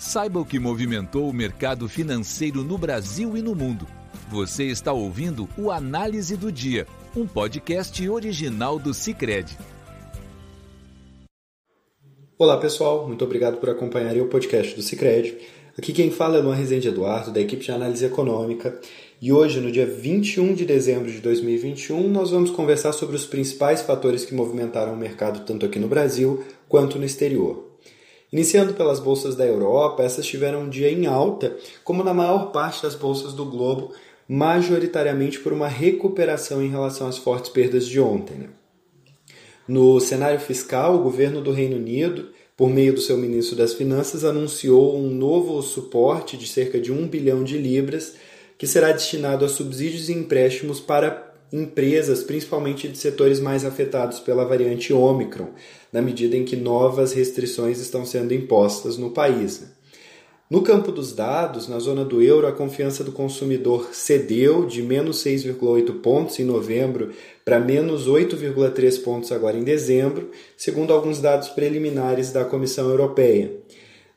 Saiba o que movimentou o mercado financeiro no Brasil e no mundo. Você está ouvindo o Análise do Dia, um podcast original do Cicred. Olá pessoal, muito obrigado por acompanharem o podcast do Cicred. Aqui quem fala é Luan Rezende Eduardo, da equipe de análise econômica, e hoje, no dia 21 de dezembro de 2021, nós vamos conversar sobre os principais fatores que movimentaram o mercado tanto aqui no Brasil quanto no exterior. Iniciando pelas bolsas da Europa, essas tiveram um dia em alta, como na maior parte das bolsas do globo, majoritariamente por uma recuperação em relação às fortes perdas de ontem. Né? No cenário fiscal, o governo do Reino Unido, por meio do seu ministro das Finanças, anunciou um novo suporte de cerca de 1 bilhão de libras que será destinado a subsídios e empréstimos para empresas, principalmente de setores mais afetados pela variante Ômicron, na medida em que novas restrições estão sendo impostas no país. Né? No campo dos dados, na zona do euro, a confiança do consumidor cedeu de menos 6,8 pontos em novembro para menos 8,3 pontos agora em dezembro, segundo alguns dados preliminares da Comissão Europeia.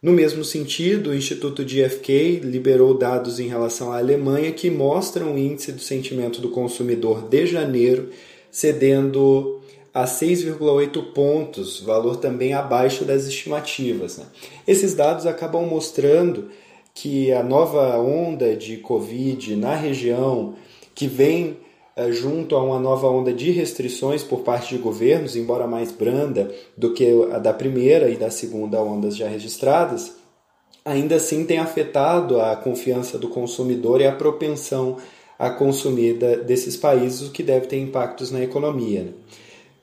No mesmo sentido, o Instituto GfK liberou dados em relação à Alemanha que mostram o índice do sentimento do consumidor de janeiro cedendo a 6,8 pontos, valor também abaixo das estimativas. Né? Esses dados acabam mostrando que a nova onda de Covid na região, que vem junto a uma nova onda de restrições por parte de governos, embora mais branda do que a da primeira e da segunda ondas já registradas, ainda assim tem afetado a confiança do consumidor e a propensão a consumir desses países, o que deve ter impactos na economia. Né?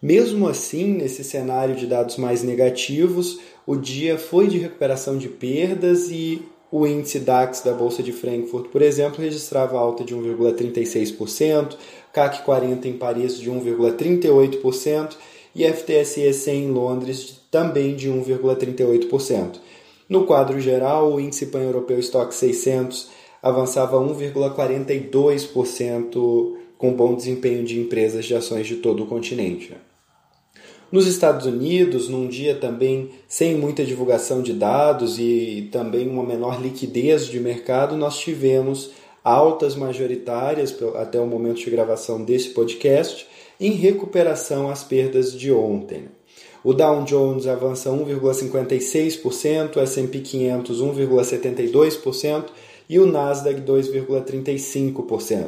Mesmo assim, nesse cenário de dados mais negativos, o dia foi de recuperação de perdas e o índice DAX da Bolsa de Frankfurt, por exemplo, registrava alta de 1,36%, CAC 40 em Paris de 1,38% e FTSE 100 em Londres também de 1,38%. No quadro geral, o índice pan-europeu Stock 600 avançava 1,42% com bom desempenho de empresas de ações de todo o continente. Nos Estados Unidos, num dia também sem muita divulgação de dados e também uma menor liquidez de mercado, nós tivemos altas majoritárias até o momento de gravação desse podcast, em recuperação às perdas de ontem. O Dow Jones avança 1,56%, o S&P 500 1,72% e o Nasdaq 2,35%.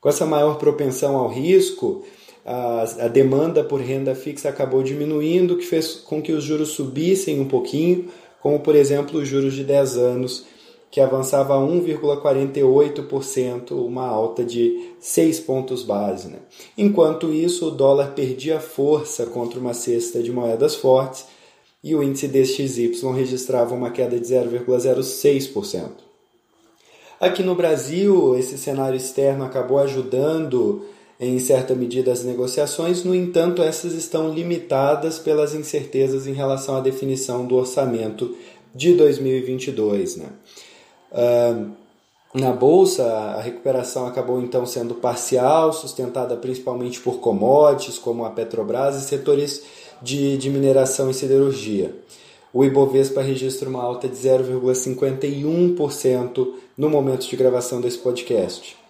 Com essa maior propensão ao risco, a, a demanda por renda fixa acabou diminuindo, que fez com que os juros subissem um pouquinho, como por exemplo os juros de 10 anos, que avançava 1,48%, uma alta de 6 pontos base. Né? Enquanto isso, o dólar perdia força contra uma cesta de moedas fortes e o índice DXY registrava uma queda de 0,06%. Aqui no Brasil, esse cenário externo acabou ajudando em certa medida as negociações, no entanto, essas estão limitadas pelas incertezas em relação à definição do orçamento de 2022. Né? Uh, na bolsa, a recuperação acabou então sendo parcial, sustentada principalmente por commodities como a Petrobras e setores de, de mineração e siderurgia. O Ibovespa registra uma alta de 0,51% no momento de gravação desse podcast.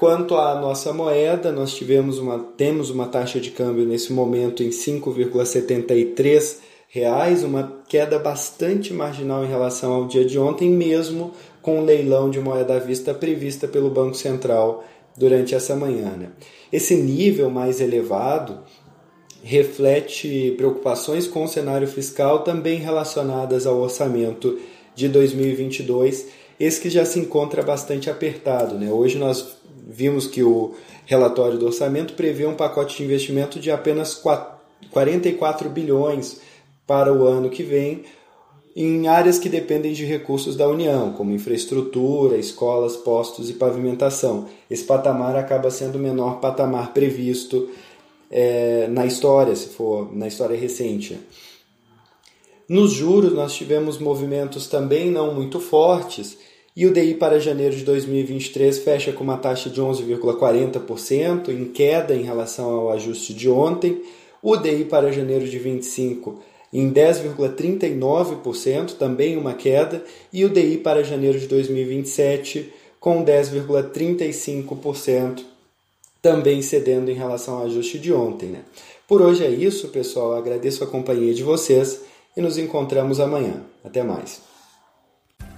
Quanto à nossa moeda, nós tivemos uma, temos uma taxa de câmbio nesse momento em 5,73 reais, uma queda bastante marginal em relação ao dia de ontem, mesmo com o leilão de moeda à vista prevista pelo Banco Central durante essa manhã. Né? Esse nível mais elevado reflete preocupações com o cenário fiscal também relacionadas ao orçamento de 2022, esse que já se encontra bastante apertado. Né? Hoje nós vimos que o relatório do orçamento prevê um pacote de investimento de apenas 44 bilhões para o ano que vem, em áreas que dependem de recursos da União, como infraestrutura, escolas, postos e pavimentação. Esse patamar acaba sendo o menor patamar previsto é, na história, se for na história recente. Nos juros, nós tivemos movimentos também não muito fortes e o DI para janeiro de 2023 fecha com uma taxa de 11,40%, em queda em relação ao ajuste de ontem. O DI para janeiro de 25 em 10,39%, também uma queda, e o DI para janeiro de 2027 com 10,35%, também cedendo em relação ao ajuste de ontem. Né? Por hoje é isso, pessoal. Agradeço a companhia de vocês e nos encontramos amanhã. Até mais.